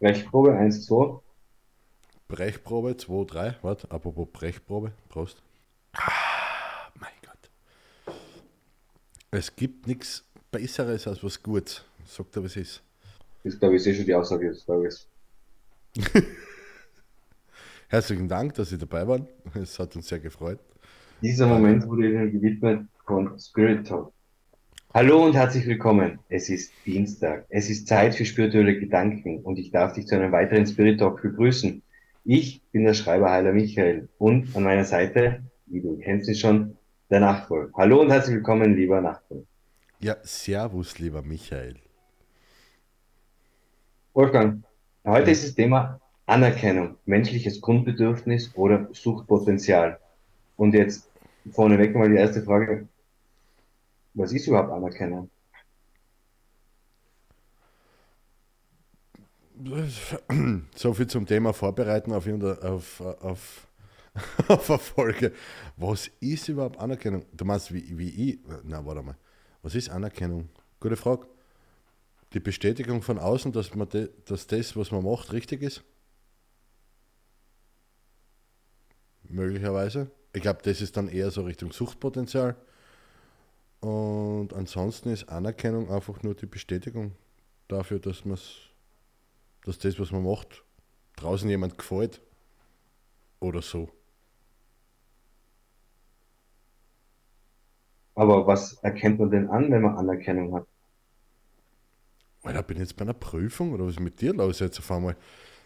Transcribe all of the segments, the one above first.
Brechprobe 1, 2. Brechprobe 2, 3. Warte, apropos Brechprobe. Prost. Ah, mein Gott. Es gibt nichts Besseres als was Gutes. Sagt er, was ist. Das ist, glaube ich, eh schon die Aussage des Tages. Herzlichen Dank, dass Sie dabei waren. Es hat uns sehr gefreut. Dieser Moment wurde Ihnen gewidmet von Spirit Talk. Hallo und herzlich willkommen. Es ist Dienstag. Es ist Zeit für spirituelle Gedanken und ich darf dich zu einem weiteren Spirit Talk begrüßen. Ich bin der Schreiber Heiler Michael und an meiner Seite, wie du kennst ihn schon, der Nachtwohl. Hallo und herzlich willkommen, lieber Nachtwohl. Ja, servus, lieber Michael. Wolfgang, heute ist das Thema Anerkennung, menschliches Grundbedürfnis oder Suchtpotenzial. Und jetzt vorneweg mal die erste Frage. Was ist überhaupt Anerkennung? So viel zum Thema Vorbereiten auf, auf, auf, auf eine Folge. Was ist überhaupt Anerkennung? Du meinst, wie, wie ich. Na, warte mal. Was ist Anerkennung? Gute Frage. Die Bestätigung von außen, dass, man de, dass das, was man macht, richtig ist? Möglicherweise. Ich glaube, das ist dann eher so Richtung Suchtpotenzial. Und ansonsten ist Anerkennung einfach nur die Bestätigung dafür, dass man dass das, was man macht, draußen jemand gefällt. Oder so. Aber was erkennt man denn an, wenn man Anerkennung hat? Alter, bin ich jetzt bei einer Prüfung oder was ist mit dir los jetzt auf einmal?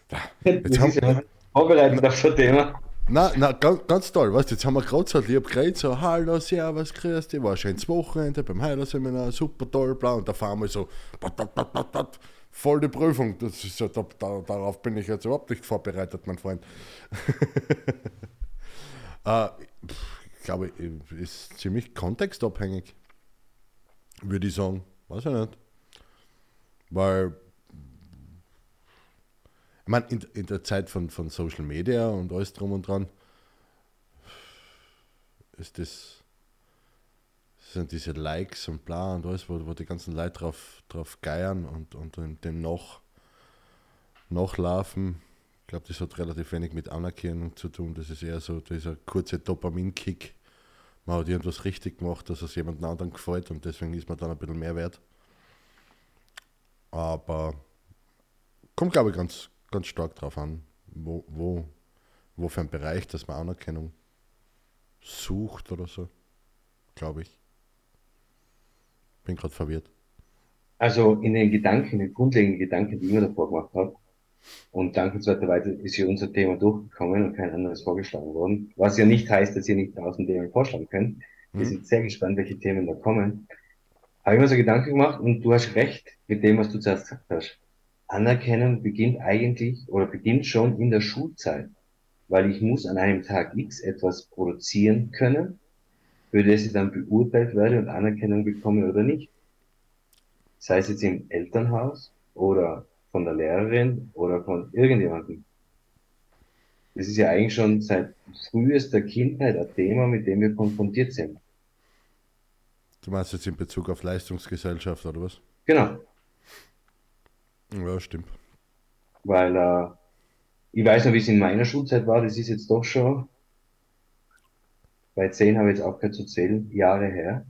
Jetzt haben, ja vorbereitet auf das Thema. Nein, nein, ganz, ganz toll. Weißt jetzt haben wir gerade so lieb geredet, so, hallo, servus, grüß dich, war schönes Wochenende beim Heilerseminar, super toll, bla, und da fahren wir so, dat, dat, dat, voll die Prüfung. Das ist so, da, da, darauf bin ich jetzt überhaupt nicht vorbereitet, mein Freund. äh, ich glaube, ist ziemlich kontextabhängig, würde ich sagen. Weiß ich nicht. Weil ich meine, in, in, der Zeit von, von Social Media und alles drum und dran ist das sind diese Likes und bla und alles, wo, wo die ganzen Leute drauf, drauf geiern und, und dem noch nachlaufen. Ich glaube, das hat relativ wenig mit Anerkennung zu tun. Das ist eher so dieser kurze Dopamin-Kick. Man hat irgendwas richtig gemacht, dass es jemand anderen gefällt und deswegen ist man dann ein bisschen mehr wert. Aber kommt, glaube ich, ganz, ganz stark drauf an, wo, wo, wo für ein Bereich, dass man Anerkennung sucht oder so, glaube ich. Bin gerade verwirrt. Also in den Gedanken, den grundlegenden Gedanken, die ich mir davor gemacht habe, und dankenswerterweise ist hier unser Thema durchgekommen und kein anderes vorgeschlagen worden, was ja nicht heißt, dass ihr nicht draußen Themen vorschlagen könnt. Wir hm. sind sehr gespannt, welche Themen da kommen. Habe ich mir so Gedanken gemacht und du hast recht mit dem, was du zuerst gesagt hast. Anerkennung beginnt eigentlich oder beginnt schon in der Schulzeit, weil ich muss an einem Tag X etwas produzieren können, für das ich dann beurteilt werde und Anerkennung bekomme oder nicht. Sei es jetzt im Elternhaus oder von der Lehrerin oder von irgendjemandem. Das ist ja eigentlich schon seit frühester Kindheit ein Thema, mit dem wir konfrontiert sind. Du meinst jetzt in Bezug auf Leistungsgesellschaft oder was? Genau. Ja, stimmt. Weil äh, ich weiß noch, wie es in meiner Schulzeit war, das ist jetzt doch schon, bei zehn habe ich jetzt aufgehört zu zählen, Jahre her.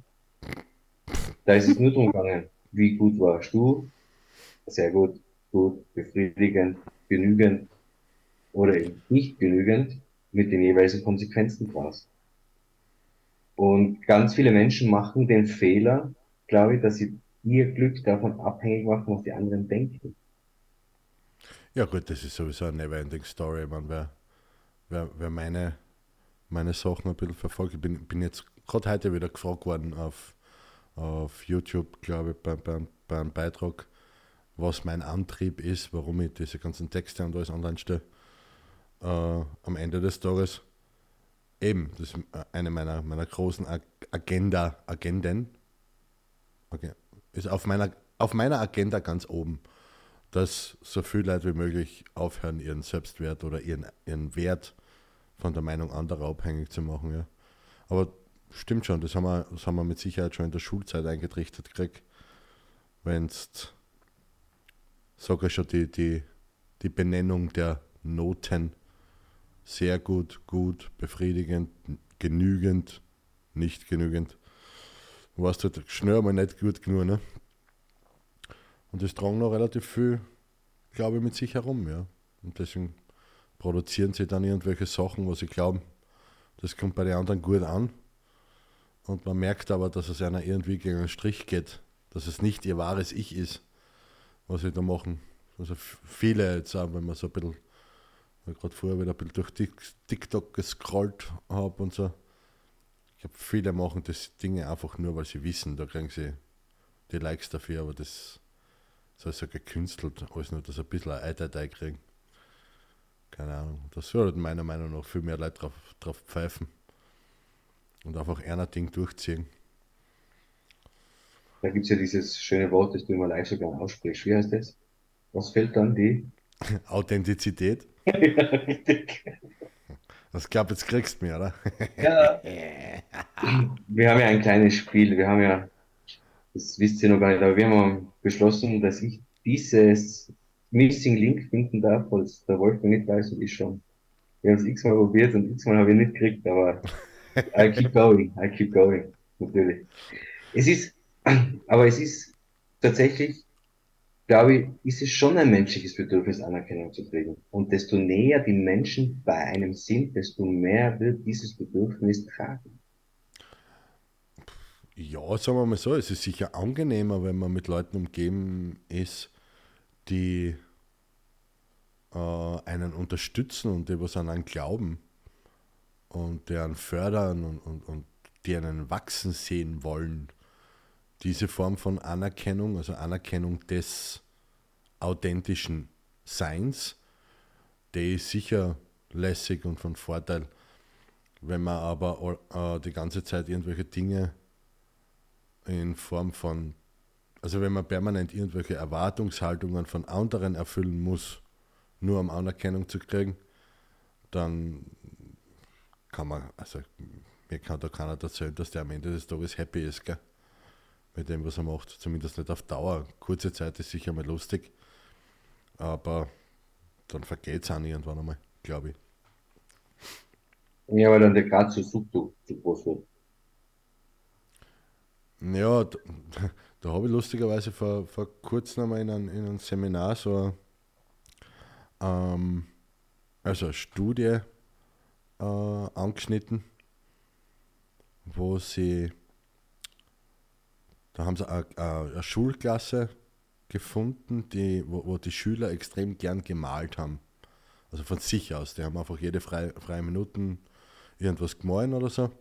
Da ist es nur darum gegangen, wie gut warst du? Sehr gut, gut, befriedigend, genügend oder eben nicht genügend mit den jeweiligen Konsequenzen draus. Und ganz viele Menschen machen den Fehler, glaube ich, dass sie ihr Glück davon abhängig machen, was die anderen denken. Ja gut, das ist sowieso eine Neverending Story. Man, wer, wer, wer meine, meine Sachen ein bisschen verfolgt, ich bin, bin jetzt gerade heute wieder gefragt worden auf, auf YouTube, glaube ich, beim bei, bei einem Beitrag, was mein Antrieb ist, warum ich diese ganzen Texte und alles online stelle. Äh, am Ende des Tages eben, das ist eine meiner, meiner großen Agenda, Agenden. Okay ist auf meiner, auf meiner Agenda ganz oben, dass so viele Leute wie möglich aufhören, ihren Selbstwert oder ihren, ihren Wert von der Meinung anderer abhängig zu machen. Ja. Aber stimmt schon, das haben, wir, das haben wir mit Sicherheit schon in der Schulzeit eingetrichtert gekriegt. Wenn es sogar schon die, die, die Benennung der Noten sehr gut, gut, befriedigend, genügend, nicht genügend. Warst halt schnell mal nicht gut genug, ne? Und das tragen noch relativ viel, glaube ich, mit sich herum, ja. Und deswegen produzieren sie dann irgendwelche Sachen, wo sie glauben, das kommt bei den anderen gut an. Und man merkt aber, dass es einer irgendwie gegen einen Strich geht, dass es nicht ihr wahres Ich ist, was sie da machen. Also viele jetzt auch, wenn man so ein bisschen, gerade vorher wieder ein bisschen durch TikTok gescrollt habe und so. Glaube, viele machen das Dinge einfach nur, weil sie wissen, da kriegen sie die Likes dafür, aber das soll so gekünstelt, alles nur, dass sie ein bisschen ein Eiterteig kriegen. Keine Ahnung. Das sollten meiner Meinung nach viel mehr Leute drauf, drauf pfeifen und einfach einer Ding durchziehen. Da gibt es ja dieses schöne Wort, das du immer live sogar aussprichst. Wie heißt das? Was fällt dann die? Authentizität. ja, richtig. Das glaube jetzt kriegst du mir, oder? ja. Wir haben ja ein kleines Spiel. Wir haben ja, das wisst ihr noch gar nicht, aber wir haben beschlossen, dass ich dieses Missing Link finden darf, was der Wolf noch nicht weiß und ich schon. Wir haben es x-mal probiert und x-mal habe ich nicht gekriegt, aber I keep going, I keep going, natürlich. Es ist, aber es ist tatsächlich, glaube ich, ist es schon ein menschliches Bedürfnis, Anerkennung zu kriegen. Und desto näher die Menschen bei einem sind, desto mehr wird dieses Bedürfnis tragen. Ja, sagen wir mal so, es ist sicher angenehmer, wenn man mit Leuten umgeben ist, die äh, einen unterstützen und die was an einen glauben und deren fördern und, und, und die einen wachsen sehen wollen. Diese Form von Anerkennung, also Anerkennung des authentischen Seins, die ist sicher lässig und von Vorteil. Wenn man aber äh, die ganze Zeit irgendwelche Dinge in Form von, also wenn man permanent irgendwelche Erwartungshaltungen von anderen erfüllen muss, nur um Anerkennung zu kriegen, dann kann man, also mir kann da keiner erzählen, dass der am Ende des Tages happy ist, gell? Mit dem, was er macht. Zumindest nicht auf Dauer. Kurze Zeit ist sicher mal lustig. Aber dann vergeht es auch irgendwann einmal, glaube ich. Ja, weil dann der Grad zu Subto zu groß wird. Ja, da, da habe ich lustigerweise vor, vor kurzem einmal in einem, in einem Seminar so ähm, also eine Studie äh, angeschnitten, wo sie, da haben sie eine, eine Schulklasse gefunden, die, wo, wo, die Schüler extrem gern gemalt haben. Also von sich aus. Die haben einfach jede freie, freie Minuten irgendwas gemahlen oder so.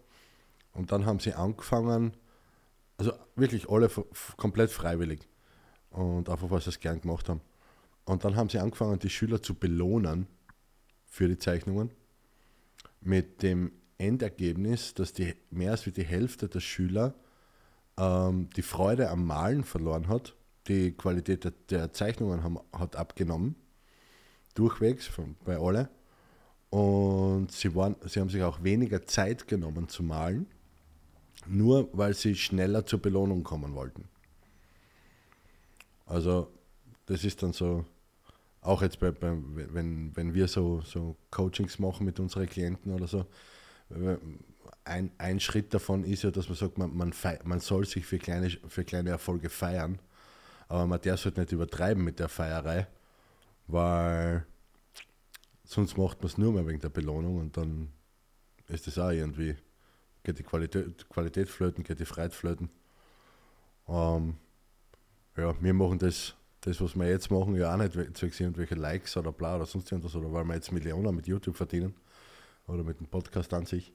Und dann haben sie angefangen, also wirklich alle komplett freiwillig und einfach, weil sie es gern gemacht haben. Und dann haben sie angefangen, die Schüler zu belohnen für die Zeichnungen mit dem Endergebnis, dass die mehr als die Hälfte der Schüler ähm, die Freude am Malen verloren hat. Die Qualität der, der Zeichnungen haben, hat abgenommen, durchwegs von, bei alle. Und sie, waren, sie haben sich auch weniger Zeit genommen zu malen, nur weil sie schneller zur Belohnung kommen wollten. Also das ist dann so auch jetzt bei, bei, wenn, wenn wir so, so Coachings machen mit unseren Klienten oder so, ein, ein Schritt davon ist ja, dass man sagt, man, man, man soll sich für kleine, für kleine Erfolge feiern, aber man darf es halt nicht übertreiben mit der Feierei, weil sonst macht man es nur mehr wegen der Belohnung und dann ist das auch irgendwie, geht die Qualität, Qualität flöten, geht die Freiheit flöten. Ähm, ja, wir machen das das, was wir jetzt machen, ja auch nicht zwecks irgendwelche Likes oder bla oder sonst irgendwas, oder weil wir jetzt Millionen mit YouTube verdienen oder mit dem Podcast an sich.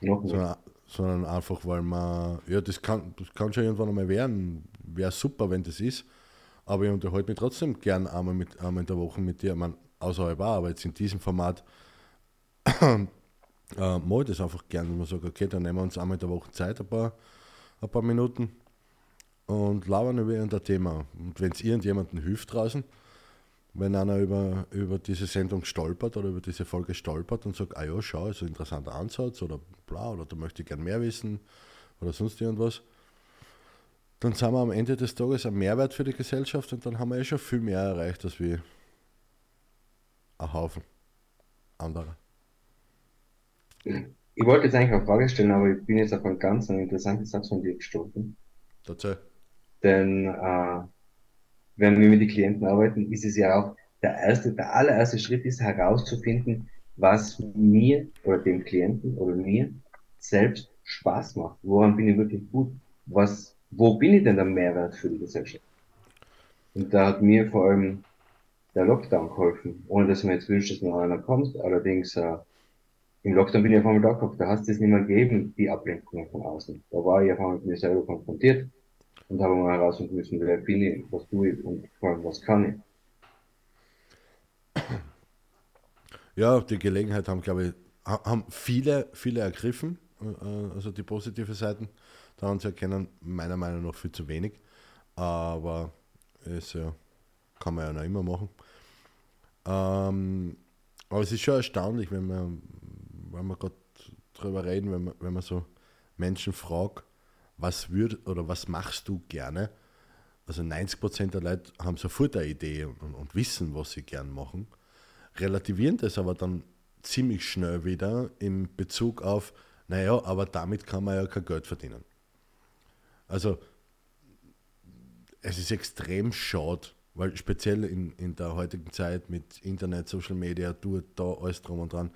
Sondern, sondern, einfach, weil man, ja, das kann, das kann schon irgendwann einmal werden. Wäre super, wenn das ist. Aber ich unterhalte mich trotzdem gern einmal, mit, einmal in der Woche mit dir. Man, außerhalb auch, aber jetzt in diesem Format äh, mache ich das einfach gern, wenn man sagt, okay, dann nehmen wir uns einmal in der Woche Zeit, ein paar, ein paar Minuten und labern über irgendein Thema. Und wenn es irgendjemandem hilft draußen, wenn einer über, über diese Sendung stolpert oder über diese Folge stolpert und sagt, ah ja, schau, ist ein interessanter Ansatz oder bla, oder da möchte ich gern mehr wissen oder sonst irgendwas, dann sind wir am Ende des Tages ein Mehrwert für die Gesellschaft und dann haben wir eh schon viel mehr erreicht, als wir ein Haufen anderer. Ich wollte jetzt eigentlich eine Frage stellen, aber ich bin jetzt auf einen ganz interessanten Satz von dir gestoßen. Dazu. Denn äh, wenn wir mit den Klienten arbeiten, ist es ja auch der erste, der allererste Schritt ist herauszufinden, was mir oder dem Klienten oder mir selbst Spaß macht. Woran bin ich wirklich gut? Was, wo bin ich denn der Mehrwert für die Gesellschaft? Und da hat mir vor allem der Lockdown geholfen, ohne dass man jetzt wünscht, dass noch einer kommt. Allerdings äh, im Lockdown bin ich auf einmal da gehabt, da hast du es nicht mehr gegeben, die Ablenkungen von außen. Da war ich auf einmal mit mir selber konfrontiert und habe mal herausfinden wer bin ich, was tue ich und vor allem, was kann ich. Ja, die Gelegenheit haben, glaube ich, haben viele, viele ergriffen, äh, also die positive Seiten daran zu erkennen, meiner Meinung nach viel zu wenig. Aber ist ja, kann man ja noch immer machen. Ähm, aber es ist schon erstaunlich, wenn man, wenn man gerade drüber reden, wenn man, wenn man so Menschen fragt, was würd oder was machst du gerne? Also 90% der Leute haben sofort eine Idee und, und wissen, was sie gern machen, relativieren das aber dann ziemlich schnell wieder in Bezug auf, naja, aber damit kann man ja kein Geld verdienen. Also es ist extrem schade, weil speziell in, in der heutigen Zeit mit Internet, Social Media, du da alles drum und dran.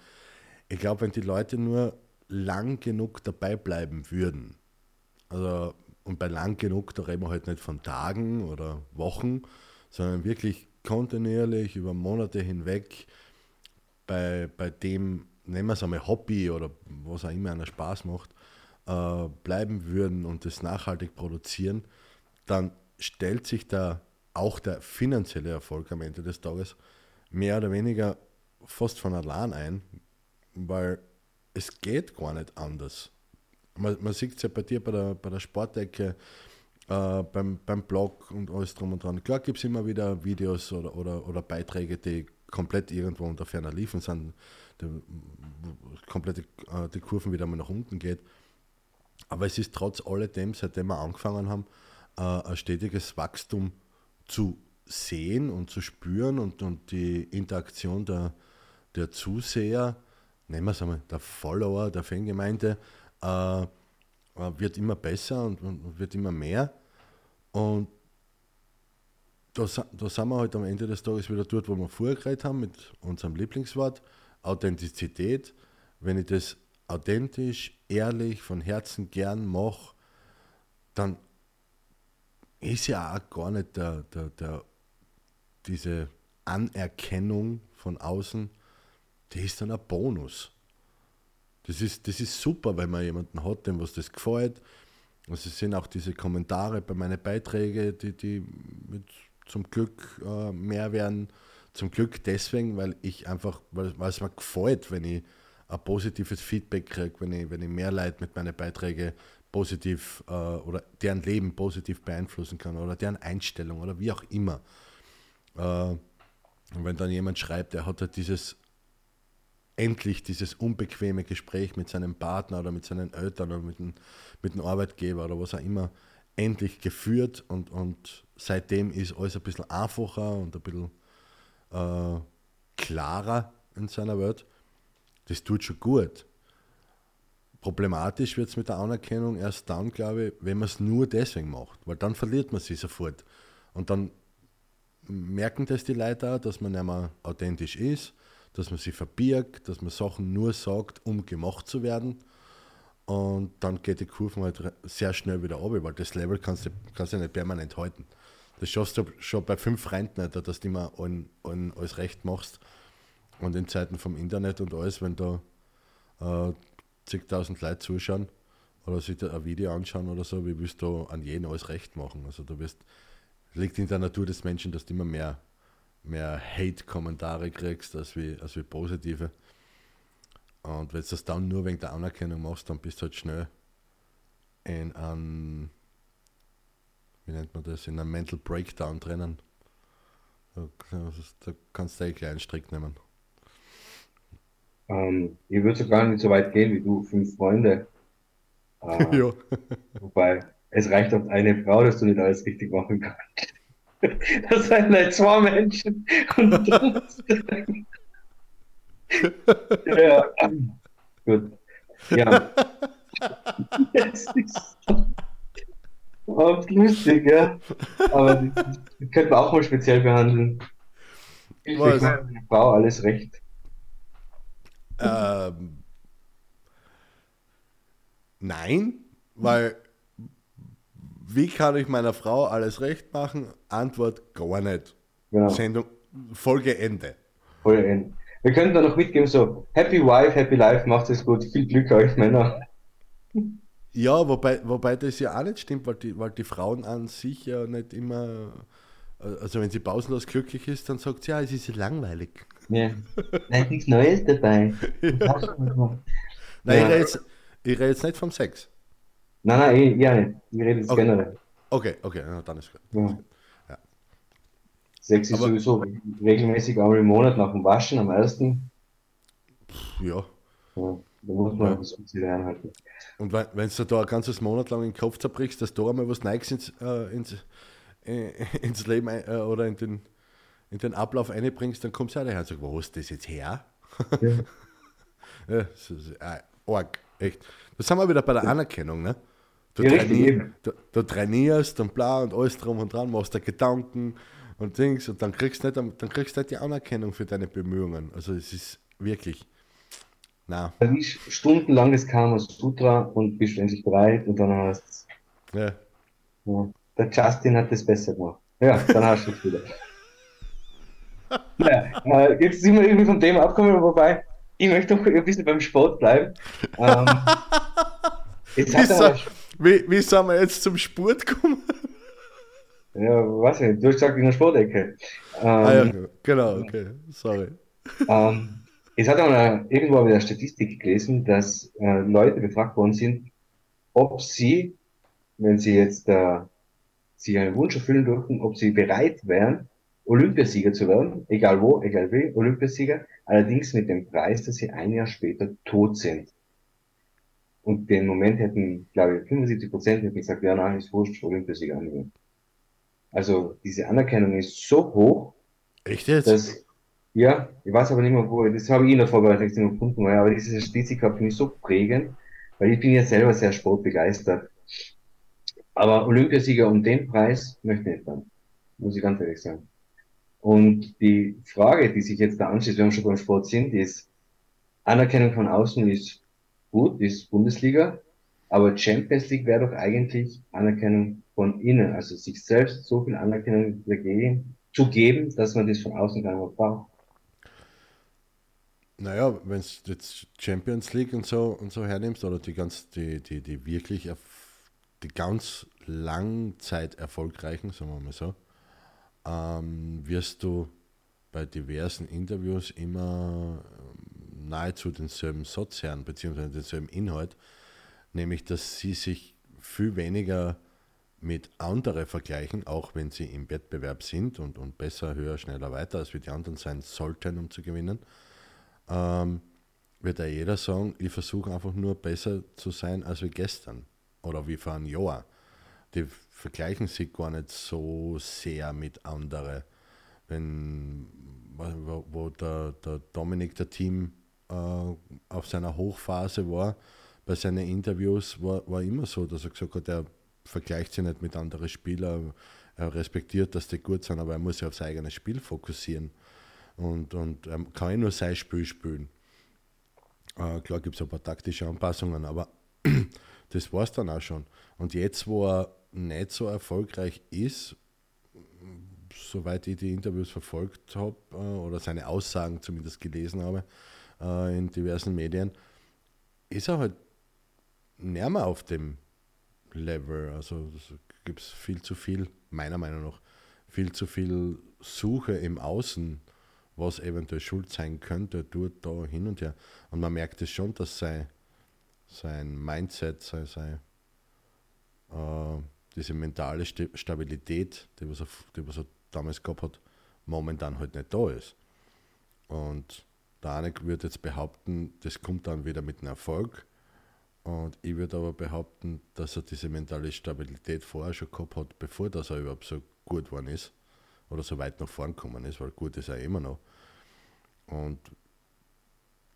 Ich glaube, wenn die Leute nur lang genug dabei bleiben würden, also und bei lang genug, da reden wir halt nicht von Tagen oder Wochen, sondern wirklich kontinuierlich über Monate hinweg bei, bei dem, nennen wir es einmal Hobby oder was auch immer einer Spaß macht, äh, bleiben würden und das nachhaltig produzieren, dann stellt sich da auch der finanzielle Erfolg am Ende des Tages mehr oder weniger fast von allein ein, weil es geht gar nicht anders man, man sieht es ja bei dir bei der, bei der Sportecke, äh, beim, beim Blog und alles drum und dran. Klar gibt es immer wieder Videos oder, oder, oder Beiträge, die komplett irgendwo unter ferner liefen sind, die, komplett äh, die Kurven wieder mal nach unten geht. Aber es ist trotz alledem, seitdem wir angefangen haben, äh, ein stetiges Wachstum zu sehen und zu spüren und, und die Interaktion der, der Zuseher, nehmen wir es einmal, der Follower, der Fangemeinde, äh, wird immer besser und, und, wird immer mehr. Und da, da sind wir halt am Ende des Tages wieder dort, wo wir vorher geredet haben, mit unserem Lieblingswort, Authentizität. Wenn ich das authentisch, ehrlich, von Herzen gern mache, dann ist ja auch gar nicht der, der, der, diese Anerkennung von außen, die ist dann ein Bonus. Das ist, das ist super, weil man jemanden hat, dem was das gefällt. Also es sind auch diese Kommentare bei meinen Beiträgen, die, die zum Glück äh, mehr werden. Zum Glück deswegen, weil ich einfach, weil, weil es mir gefällt, wenn ich ein positives Feedback kriege, wenn ich, wenn ich mehr Leute mit meinen Beiträgen positiv äh, oder deren Leben positiv beeinflussen kann oder deren Einstellung oder wie auch immer. Äh, und wenn dann jemand schreibt, er hat halt dieses endlich dieses unbequeme Gespräch mit seinem Partner oder mit seinen Eltern oder mit dem, mit dem Arbeitgeber oder was auch immer endlich geführt und, und seitdem ist alles ein bisschen einfacher und ein bisschen äh, klarer in seiner Welt. Das tut schon gut. Problematisch wird es mit der Anerkennung erst dann, glaube ich, wenn man es nur deswegen macht, weil dann verliert man sie sofort. Und dann merken das die Leute auch, dass man nicht mehr authentisch ist dass man sie verbirgt, dass man Sachen nur sagt, um gemacht zu werden. Und dann geht die Kurve halt sehr schnell wieder runter, weil das Level kannst du, kannst du nicht permanent halten. Das schaffst du schon bei fünf Freunden nicht, dass du immer allen, allen alles recht machst. Und in Zeiten vom Internet und alles, wenn da äh, zigtausend Leute zuschauen oder sich ein Video anschauen oder so, wie willst du an jeden alles recht machen? Also du wirst, liegt in der Natur des Menschen, dass du immer mehr mehr Hate-Kommentare kriegst als wie, als wie positive. Und wenn du das dann nur wegen der Anerkennung machst, dann bist du halt schnell in einem, wie nennt man das, in einem Mental Breakdown drinnen. Da, kannst du einen kleinen Strick nehmen. Ähm, ich würde sogar nicht so weit gehen wie du, fünf Freunde. Äh, ja. wobei, es reicht auf eine Frau, dass du nicht alles richtig machen kannst. Das sind halt zwei Menschen. Und ja, gut. Ja. Das ist oft lustig, ja. Aber das, könnte man auch mal speziell behandeln. Ich meine Frau alles recht. Ähm, nein, weil wie kann ich meiner Frau alles recht machen? Antwort gar nicht. Genau. Sendung, Folge Ende. Voll in. Wir könnten da noch mitgeben, so, Happy Wife, Happy Life, macht es gut, viel Glück euch Männer. Ja, wobei, wobei das ja auch nicht stimmt, weil die, weil die Frauen an sich ja nicht immer, also wenn sie pausenlos glücklich ist, dann sagt sie, ja, es ist ja langweilig. Ja. Da ist nichts Neues dabei. Gemacht. Nein, ich Ja. rede jetzt, ich rede jetzt nicht vom Sex. Nein, nein, ich, ja nicht. Ich rede jetzt Okay. generell. Okay, okay, na, dann ist gut. Ja. Ja. Sex ist Aber- sowieso regelmäßig einmal im Monat nach dem Waschen am ersten. Ja. Ja, da muss man Ja. das Ziel einhalten. Und wenn, wenn du da ein ganzes Monat lang den Kopf zerbrichst, dass du einmal was Neues ins, äh, ins, äh, ins Leben ein, äh, oder in den, in den Ablauf einbringst, dann kommst du auch daher und sagst, wo ist das jetzt her? Ja. Ja, das ist äh, arg, echt. Da sind wir wieder bei der Anerkennung, ne? Du, Ja, trainier, du, du trainierst und bla und alles drum und dran, machst dir Gedanken und Dings und dann kriegst du nicht, dann kriegst du nicht die Anerkennung für deine Bemühungen. Also es ist wirklich, na, Dann ist stundenlang das Kama Sutra und bist endlich bereit und dann hast ja. ja, der Justin hat das besser gemacht. Ja, dann hast du es wieder. Naja, äh, jetzt sind wir irgendwie vom Thema abgekommen, wobei ich möchte noch ein bisschen beim Sport bleiben. Ähm, jetzt hat er, wie, wie sind wir jetzt zum Sport gekommen? ja, weiß ich nicht, du hast gesagt in der Sportecke. Ähm, Ah ja, genau, okay, sorry. Ähm, es hat eine, irgendwo habe ich eine Statistik gelesen, dass äh, Leute befragt worden sind, ob sie, wenn sie jetzt äh, sich einen Wunsch erfüllen durften, ob sie bereit wären, Olympiasieger zu werden, egal wo, egal wie, Olympiasieger, allerdings mit dem Preis, dass sie ein Jahr später tot sind. Und den Moment hätten, glaube ich, 75 Prozent hätten gesagt, ja, nein, ist wurscht, Olympiasieger angehen. Also diese Anerkennung ist so hoch, Echt jetzt? das, ja, ich weiß aber nicht mehr, wo, das habe ich in der Vorbereitung gefunden, aber diese Statistik war für mich so prägend, weil ich bin ja selber sehr sportbegeistert. Aber Olympiasieger um den Preis möchte ich nicht werden, muss ich ganz ehrlich sagen. Und die Frage, die sich jetzt da anschließt, wenn wir schon beim Sport sind, ist, Anerkennung von außen ist gut, ist Bundesliga, aber Champions League wäre doch eigentlich Anerkennung von innen, also sich selbst so viel Anerkennung dagegen zu geben, dass man das von außen gar nicht braucht. Naja, wenn du jetzt Champions League und so und so hernimmst, oder die ganz, die, die, die wirklich die ganz langzeit erfolgreichen, sagen wir mal so, ähm, wirst du bei diversen Interviews immer nahezu denselben Satz hören, beziehungsweise denselben Inhalt, nämlich dass sie sich viel weniger mit anderen vergleichen, auch wenn sie im Wettbewerb sind und, und besser, höher, schneller, weiter, als wir die anderen sein sollten, um zu gewinnen, ähm, wird ja jeder sagen, ich versuche einfach nur besser zu sein als wie gestern oder wie vor einem Jahr. Die vergleichen sich gar nicht so sehr mit anderen. Wenn, wo, wo der, der Dominik, der Team, auf seiner Hochphase war, bei seinen Interviews war, war immer so, dass er gesagt hat, er vergleicht sich nicht mit anderen Spielern, er respektiert, dass die gut sind, aber er muss sich auf sein eigenes Spiel fokussieren und, und er kann eh nur sein Spiel spielen. Äh, klar gibt es ein paar taktische Anpassungen, aber das war es dann auch schon. Und jetzt, wo er nicht so erfolgreich ist, soweit ich die Interviews verfolgt habe äh, oder seine Aussagen zumindest gelesen habe äh, in diversen Medien, ist er halt näher mehr auf dem Level. Also gibt es viel zu viel, meiner Meinung nach, viel zu viel Suche im Außen, was eventuell schuld sein könnte, dort, da, hin und her. Und man merkt es schon, dass sein, sein Mindset, sein, sein, äh, diese mentale Stabilität, die was, er, die was er damals gehabt hat, momentan halt nicht da ist. Und eine wird jetzt behaupten, das kommt dann wieder mit einem Erfolg. Und ich würde aber behaupten, dass er diese mentale Stabilität vorher schon gehabt hat, bevor dass er überhaupt so gut geworden ist oder so weit nach vorn gekommen ist, weil gut ist er immer noch. Und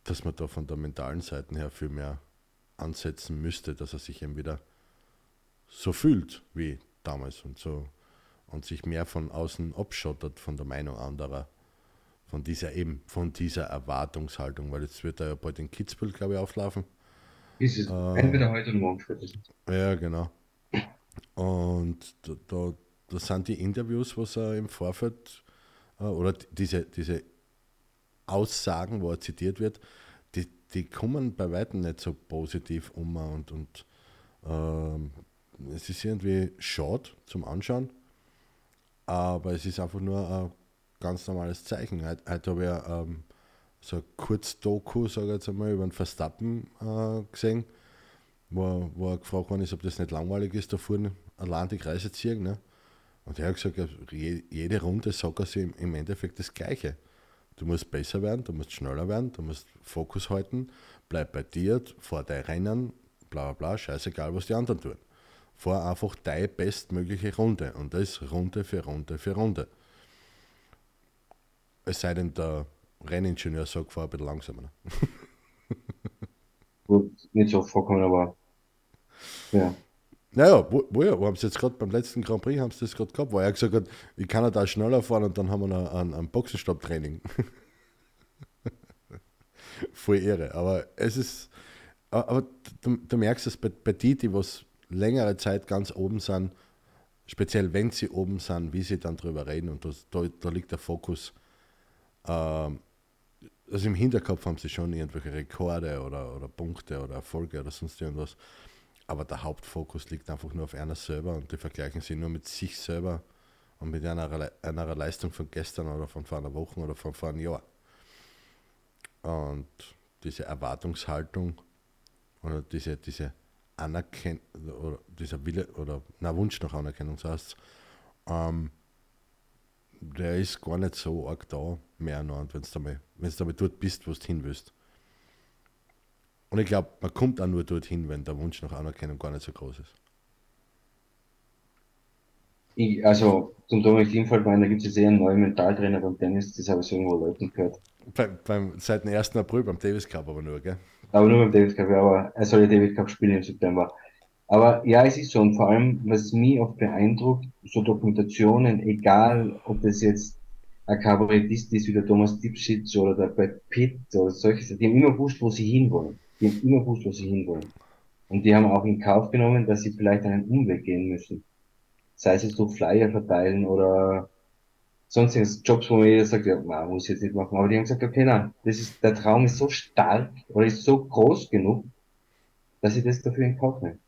dass man da von der mentalen Seite her viel mehr ansetzen müsste, dass er sich eben wieder so fühlt wie damals und so und sich mehr von außen abschottet von der Meinung anderer, von dieser eben, von dieser Erwartungshaltung, weil jetzt wird er ja bald in Kitzbühel, glaube ich, auflaufen. Ist es äh, entweder heute oder morgen spätestens. Ja, genau. Und da, da, das sind die Interviews, was er im Vorfeld äh, oder diese, diese Aussagen, wo er zitiert wird, die, die kommen bei weitem nicht so positiv um und, und ähm, es ist irgendwie schade zum Anschauen, aber es ist einfach nur ein ganz normales Zeichen. Heute, heute habe ich ähm, so ein Kurzdoku, sage ich jetzt einmal, über den Verstappen äh, gesehen, wo, wo er gefragt worden ist, ob das nicht langweilig ist, da vorne allein die Kreise ziehen. Ne? Und er hat gesagt, jede Runde sagt er sich im Endeffekt das Gleiche. Du musst besser werden, du musst schneller werden, du musst Fokus halten, bleib bei dir, fahr dein Rennen, bla bla bla, scheißegal, was die anderen tun. Fahr einfach deine bestmögliche Runde und das Runde für Runde für Runde. Es sei denn, der Renningenieur sagt, fahr ein bisschen langsamer. Ne? Gut, nicht so vorkommen, aber ja. Naja, wo, wo, ja, wo haben sie jetzt gerade beim letzten Grand Prix haben sie das gerade gehabt, wo er gesagt hat, ich kann da schneller fahren und dann haben wir noch ein, ein Boxenstopp-Training. Voll irre. Aber es ist, aber du, du merkst es bei, bei die, die was längere Zeit ganz oben sind, speziell wenn sie oben sind, wie sie dann drüber reden und das, da, da liegt der Fokus. Ähm, also im Hinterkopf haben sie schon irgendwelche Rekorde oder, oder Punkte oder Erfolge oder sonst irgendwas aber der Hauptfokus liegt einfach nur auf einer selber und die vergleichen sich nur mit sich selber und mit einer, einer Leistung von gestern oder von vor einer Woche oder von vor einem Jahr. Und diese Erwartungshaltung oder diese, diese Anerkennung oder dieser Wille oder na, Wunsch nach Anerkennung, so heißt ähm, der ist gar nicht so arg da mehr noch, wenn du damit, dort bist, wo du hin willst. Und ich glaube, man kommt auch nur dorthin, wenn der Wunsch nach Anerkennung gar nicht so groß ist. Ich, also zum Dominik Thiemfeld, da gibt es jetzt eher einen neuen Mentaltrainer beim Tennis, das habe ich so irgendwo Leuten gehört. Bei, beim, seit dem 1. April beim Davis Cup aber nur, gell? Aber nur beim Davis Cup, ja, aber er soll ja Davis Cup spielen im September. Aber ja, es ist so, und vor allem, was mich oft beeindruckt, so Dokumentationen, egal ob das jetzt ein Kabarettist ist wie der Thomas Dipschitz oder der Brad Pitt oder solche, die haben immer gewusst, wo sie hinwollen. Die haben immer gewusst, wo sie hinwollen. Und die haben auch in Kauf genommen, dass sie vielleicht einen Umweg gehen müssen. Sei es jetzt durch Flyer verteilen oder sonstiges Jobs, wo man jeder sagt, ja, man muss ich jetzt nicht machen. Aber die haben gesagt, okay, nein, das ist, der Traum ist so stark oder ist so groß genug, dass ich das dafür in Kauf nehme.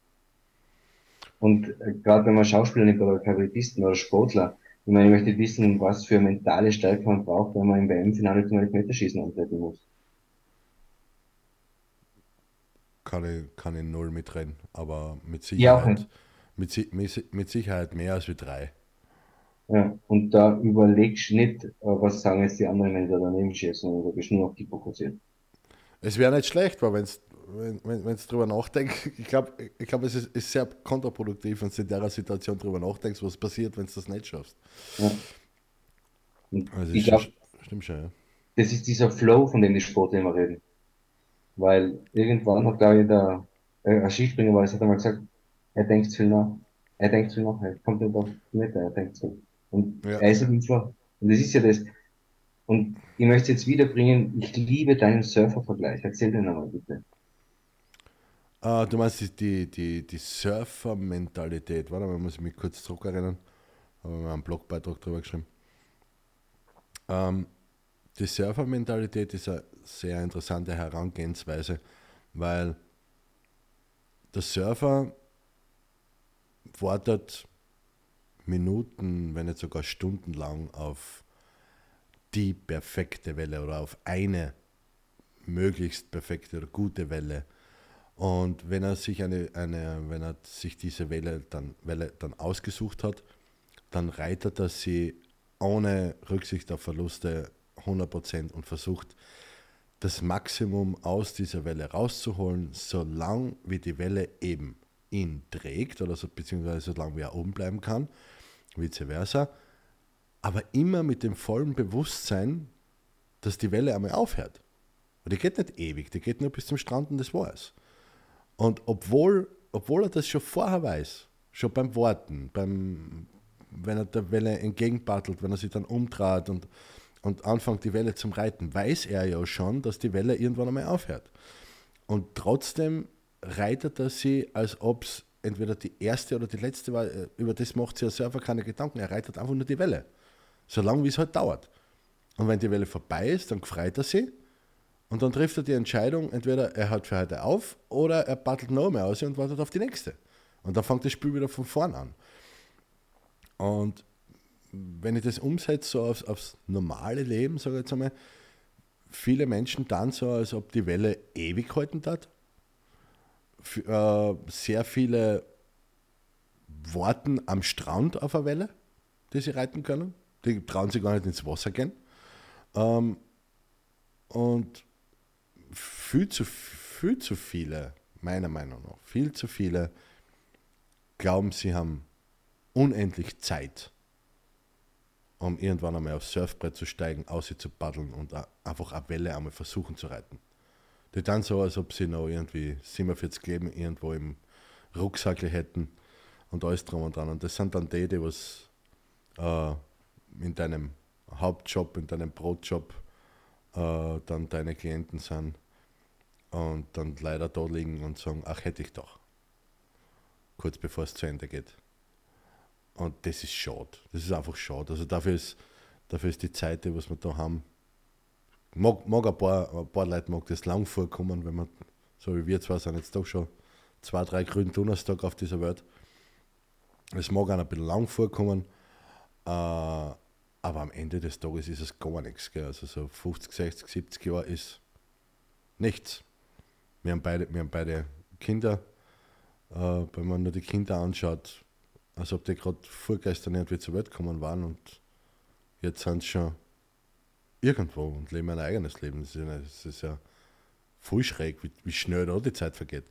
Und äh, gerade wenn man Schauspieler nimmt oder Kabarettisten oder Sportler, ich meine, ich möchte wissen, was für mentale Stärke man braucht, wenn man im WM-Finale zum Elfmeterschießen antreten muss. kann ich, kann ich null mitreden, aber mit Sicherheit, ja, mit, mit, Sicherheit mehr als wie drei. Ja, und da überlegst du nicht, äh, was sagen jetzt die anderen, wenn sie daneben schießen, sondern da bist du nur auf die fokussiert. Es wäre nicht schlecht, weil wenn's, wenn wenn wenn drüber nachdenkst, ich glaube, ich glaub, es ist, ist, sehr kontraproduktiv, wenn du in der Situation drüber nachdenkst, was passiert, wenn du das nicht schaffst. Ja. Also ich glaube, stimmt schon, ja. Das ist dieser Flow, von dem die Sportler immer reden. Weil irgendwann hat, glaube ich, der, äh, Skispringer war, es hat einmal gesagt, er denkt zu viel nach. Er denkt zu viel nach, er kommt nicht auf die Mitte, er denkt zu. Und ja. er ist halt im Flow. Und das ist ja das. Und ich möchte jetzt wiederbringen, ich liebe deinen Surfer-Vergleich. Erzähl dir nochmal bitte. Uh, du meinst die, die, die Surfer-Mentalität, warte mal, muss ich mich kurz zurückerinnern. Habe wir einen Blogbeitrag drüber geschrieben. Ähm, die Surfer-Mentalität ist eine sehr interessante Herangehensweise, weil der Surfer wartet Minuten, wenn nicht sogar stundenlang auf die perfekte Welle oder auf eine möglichst perfekte oder gute Welle. Und wenn er sich eine, eine wenn er sich diese Welle dann, Welle dann ausgesucht hat, dann reitet er sie ohne Rücksicht auf Verluste 100% und versucht das Maximum aus dieser Welle rauszuholen, solange wie die Welle eben ihn trägt oder so, beziehungsweise solange wie er oben bleiben kann, vice versa, aber immer mit dem vollen Bewusstsein, dass die Welle einmal aufhört. Und die geht nicht ewig, die geht nur bis zum Strand und das war's. Und obwohl, obwohl er das schon vorher weiß, schon beim Warten, beim, wenn er der Welle entgegenpaddelt, wenn er sich dann umdreht und, und anfängt, die Welle zum Reiten, weiß er ja schon, dass die Welle irgendwann einmal aufhört. Und trotzdem reitet er sie, als ob es entweder die erste oder die letzte war. Über das macht sich ja selber keine Gedanken. Er reitet einfach nur die Welle. Solange wie es halt dauert. Und wenn die Welle vorbei ist, dann freut er sie. Und dann trifft er die Entscheidung, entweder er hört für heute auf oder er battelt noch mehr aus und wartet auf die nächste. Und dann fängt das Spiel wieder von vorn an. Und wenn ich das umsetze, so aufs, aufs normale Leben, sage ich jetzt einmal, viele Menschen dann so, als ob die Welle ewig halten hat. Äh, sehr viele warten am Strand auf eine Welle, die sie reiten können. Die trauen sich gar nicht ins Wasser gehen. Ähm, und viel zu, viel zu viele, meiner Meinung nach, viel zu viele glauben, sie haben unendlich Zeit, um irgendwann einmal aufs Surfbrett zu steigen, aus zu paddeln und einfach eine Welle einmal versuchen zu reiten. Die dann so, als ob sie noch irgendwie 47 Leben irgendwo im Rucksack hätten und alles drum und dran. Und das sind dann die, die was äh, in deinem Hauptjob, in deinem Brotjob äh, dann deine Klienten sind und dann leider da liegen und sagen, ach hätte ich doch. Kurz bevor es zu Ende geht. Und das ist schade. Das ist einfach schade. Also dafür ist, dafür ist die Zeit, die was wir da haben, mag, mag ein, paar, ein paar Leute mag das lang vorkommen, wenn man, so wie wir zwar sind jetzt doch schon zwei, drei grünen Donnerstag auf dieser Welt. Es mag auch ein bisschen lang vorkommen, äh, aber am Ende des Tages ist es gar nichts. Gell? Also so 50, 60, 70 Jahre ist nichts. Wir haben beide, wir haben beide Kinder. Äh, wenn man nur die Kinder anschaut, als ob die gerade vorgestern irgendwie zur Welt gekommen waren und jetzt sind sie schon irgendwo und leben ein eigenes Leben. Das ist ja, ist ja voll schräg, wie, wie, schnell da die Zeit vergeht.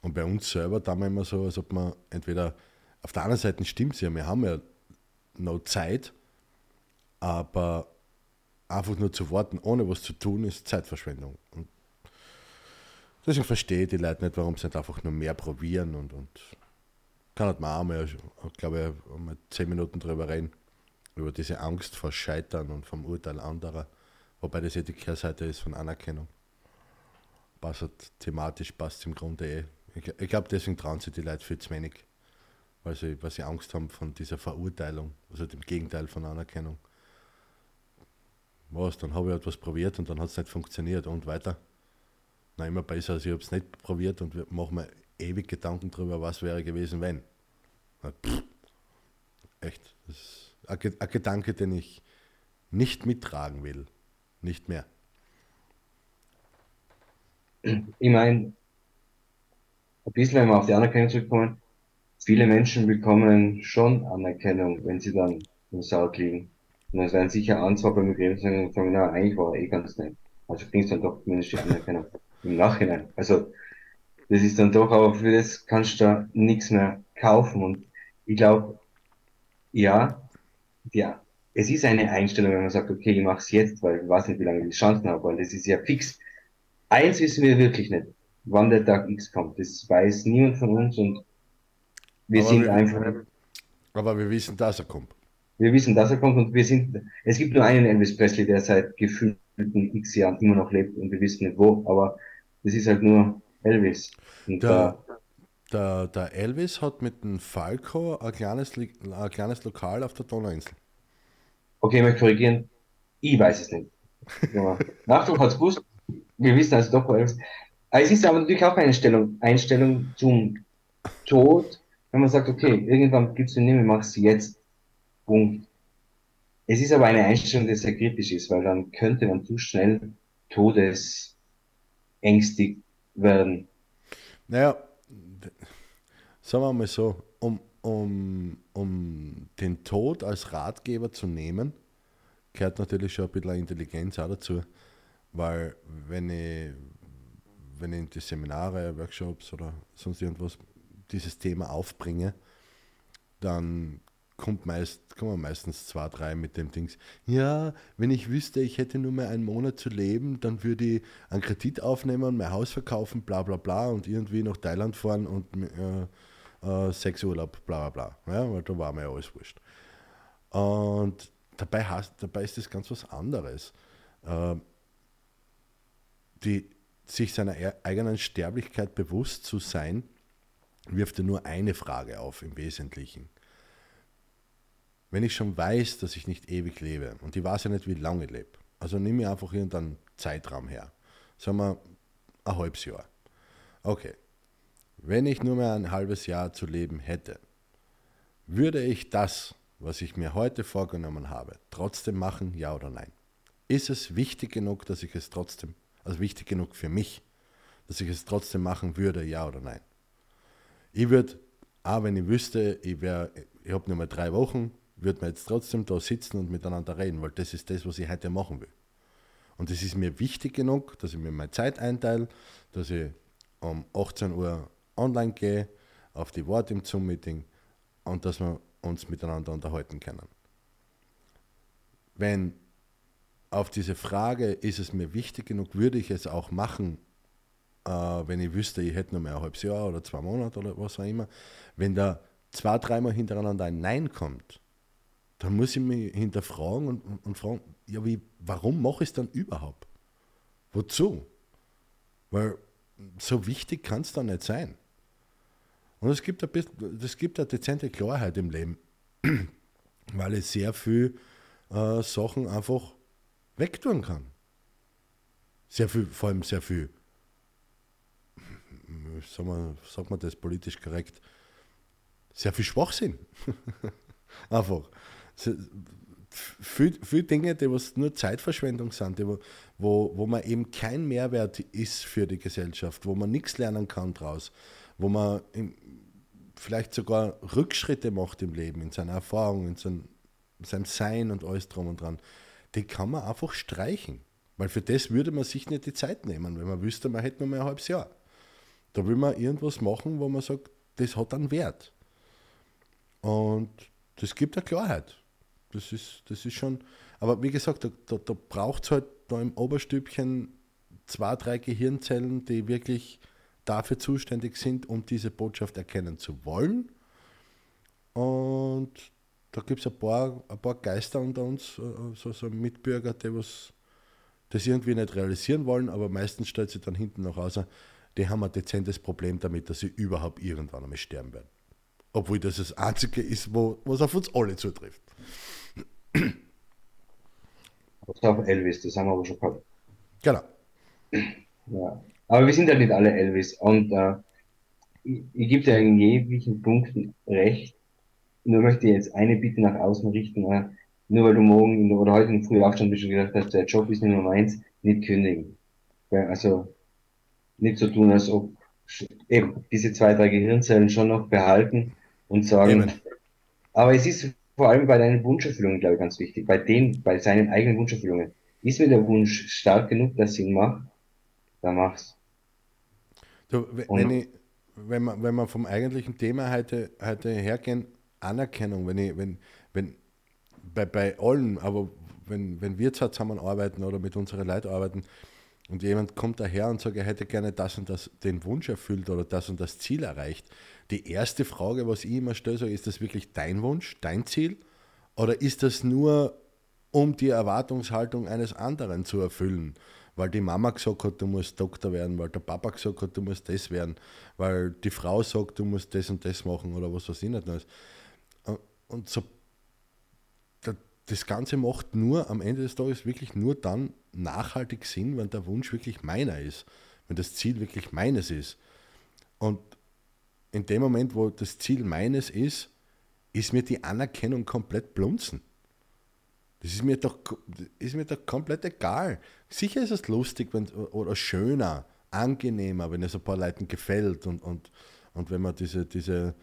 Und bei uns selber da wir immer so, als ob man entweder auf der anderen Seite stimmt es ja, wir haben ja noch Zeit, aber einfach nur zu warten, ohne was zu tun, ist Zeitverschwendung. Und Deswegen verstehe ich die Leute nicht, warum sie nicht einfach nur mehr probieren und, und kann halt mal einmal, glaube ich, mal zehn Minuten drüber reden, über diese Angst vor Scheitern und vom Urteil anderer, wobei das ja die Kehrseite ist von Anerkennung. Passt halt thematisch, passt im Grunde eh. Ich, ich glaube, deswegen trauen sich die Leute viel zu wenig, weil sie, weil sie Angst haben von dieser Verurteilung, also dem Gegenteil von Anerkennung. Was, dann habe ich etwas probiert und dann hat es nicht funktioniert und weiter na, immer besser, als ich habe es nicht probiert und mache mir ewig Gedanken darüber, was wäre gewesen, wenn. Echt, das ist ein, Gedanke, den ich nicht mittragen will. Nicht mehr. Ich meine, ein bisschen, wir auf die Anerkennung zurückkommen, viele Menschen bekommen schon Anerkennung, wenn sie dann im Saut liegen. Und es werden sicher Anzahl bei mir sagen, na, eigentlich war er eh ganz nett. Also kriegst du dann doch zumindest die Anerkennung im Nachhinein. Also das ist dann doch, aber für das kannst du da nichts mehr kaufen. Und ich glaube, ja, ja, es ist eine Einstellung, wenn man sagt, okay, ich mache es jetzt, weil ich weiß nicht, wie lange ich die Chancen habe, weil das ist ja fix. Eins wissen wir wirklich nicht, wann der Tag X kommt. Das weiß niemand von uns und wir aber sind wir, einfach. Aber wir wissen, dass er kommt. Wir wissen, dass er kommt und wir sind, es gibt nur einen Elvis Presley, der seit gefühlten x Jahren immer noch lebt und wir wissen nicht wo, aber das ist halt nur Elvis. Der, der, der, Elvis hat mit dem Falco ein kleines, ein kleines Lokal auf der Donauinsel. Okay, ich möchte korrigieren. Ich weiß es nicht. Nachdruck hat es gewusst. Wir wissen also doch, wo Elvis. Aber es ist aber natürlich auch eine Einstellung, Einstellung zum Tod, wenn man sagt, okay, irgendwann gibt es nicht mehr, mach es jetzt. Punkt. Es ist aber eine Einstellung, die sehr kritisch ist, weil dann könnte man zu schnell Todes ängstigt werden. Naja, sagen wir mal so, um, um, um den Tod als Ratgeber zu nehmen, gehört natürlich schon ein bisschen Intelligenz auch dazu. Weil wenn ich, wenn ich in die Seminare, Workshops oder sonst irgendwas dieses Thema aufbringe, dann kommt meist, kommen meistens zwei, drei mit dem Dings. Ja, wenn ich wüsste, ich hätte nur mehr einen Monat zu leben, dann würde ich einen Kredit aufnehmen, mein Haus verkaufen, bla bla bla und irgendwie nach Thailand fahren und äh, äh, Sexurlaub, bla bla bla. Ja, weil da war mir ja alles wurscht. Und dabei, hast, dabei ist das ganz was anderes. Äh, die, sich seiner eigenen Sterblichkeit bewusst zu sein, wirft ja nur eine Frage auf im Wesentlichen wenn ich schon weiß, dass ich nicht ewig lebe und ich weiß ja nicht, wie lange ich lebe, also nehme ich einfach irgendeinen Zeitraum her. Sagen wir ein halbes Jahr. Okay. Wenn ich nur mehr ein halbes Jahr zu leben hätte, würde ich das, was ich mir heute vorgenommen habe, trotzdem machen, ja oder nein? Ist es wichtig genug, dass ich es trotzdem, also wichtig genug für mich, dass ich es trotzdem machen würde, ja oder nein? Ich würde, auch wenn ich wüsste, ich, ich habe nur mal drei Wochen, wird man jetzt trotzdem da sitzen und miteinander reden, weil das ist das, was ich heute machen will. Und es ist mir wichtig genug, dass ich mir meine Zeit einteile, dass ich um 18 Uhr online gehe, auf die Worte im Zoom-Meeting und dass wir uns miteinander unterhalten können. Wenn auf diese Frage, ist es mir wichtig genug, würde ich es auch machen, äh, wenn ich wüsste, ich hätte nur mehr ein halbes Jahr oder zwei Monate oder was auch immer, wenn da zwei, dreimal hintereinander ein Nein kommt, dann muss ich mich hinterfragen und, und, und fragen, ja, wie, warum mache ich es dann überhaupt? Wozu? Weil so wichtig kann es dann nicht sein. Und es gibt, ein bisschen, es gibt eine dezente Klarheit im Leben, weil ich sehr viel äh, Sachen einfach wegtun kann. Sehr viel, vor allem sehr viel, sagen wir, sagt man das politisch korrekt, sehr viel Schwachsinn. einfach viele, viele Dinge, die was nur Zeitverschwendung sind, die, wo, wo man eben kein Mehrwert ist für die Gesellschaft, wo man nichts lernen kann daraus, wo man im, vielleicht sogar Rückschritte macht im Leben, in seiner Erfahrung, in sein, seinem Sein und alles drum und dran, die kann man einfach streichen. Weil für das würde man sich nicht die Zeit nehmen, wenn man wüsste, man hätte nur mehr ein halbes Jahr. Da will man irgendwas machen, wo man sagt, das hat einen Wert. Und das gibt eine Klarheit. Das ist, das ist schon, aber wie gesagt, da, da, da braucht es halt da im Oberstübchen zwei, drei Gehirnzellen, die wirklich dafür zuständig sind, um diese Botschaft erkennen zu wollen. Und da gibt es ein paar, ein paar Geister unter uns, äh, so, so Mitbürger, die was das irgendwie nicht realisieren wollen, aber meistens stellt sich dann hinten noch raus, die haben ein dezentes Problem damit, dass sie überhaupt irgendwann einmal sterben werden. Obwohl das das Einzige ist, wo, was auf uns alle zutrifft. Das auf Elvis, das haben wir aber schon gehabt. Genau. Ja. Aber wir sind ja nicht alle Elvis. Und äh, ich, ich gebe dir in jeglichen Punkten recht. Nur möchte ich jetzt eine Bitte nach außen richten. Äh, nur weil du morgen oder heute in Früh aufstanden bist und gedacht hast, der Job ist nicht nur meins, nicht kündigen. Ja, also nicht so tun, als ob eben diese zwei, drei Gehirnzellen schon noch behalten und sagen, eben. aber es ist vor allem bei deinen Wunscherfüllungen, glaube ich, ganz wichtig. Bei den, bei seinen eigenen Wunscherfüllungen. Ist mir der Wunsch stark genug, dass ich ihn mache, dann mach's. Du, wenn, ich, wenn, man, wenn man vom eigentlichen Thema heute, heute hergehen, Anerkennung, wenn ich, wenn, wenn, bei, bei allen, aber wenn, wenn wir zusammen arbeiten oder mit unseren Leuten arbeiten und jemand kommt daher und sagt, er hätte gerne das und das den Wunsch erfüllt oder das und das Ziel erreicht, die erste Frage, was ich immer stelle, so, ist das wirklich dein Wunsch, dein Ziel? Oder ist das nur, um die Erwartungshaltung eines anderen zu erfüllen? Weil die Mama gesagt hat, du musst Doktor werden, weil der Papa gesagt hat, du musst das werden, weil die Frau sagt, du musst das und das machen oder was weiß ich nicht. Und so, das Ganze macht nur am Ende des Tages wirklich nur dann nachhaltig Sinn, wenn der Wunsch wirklich meiner ist, wenn das Ziel wirklich meines ist. Und in dem Moment, wo das Ziel meines ist, ist mir die Anerkennung komplett blunzen. Das ist mir doch, ist mir doch komplett egal. Sicher ist es lustig wenn, oder schöner, angenehmer, wenn es ein paar Leuten gefällt und, und, und wenn man diese, diese,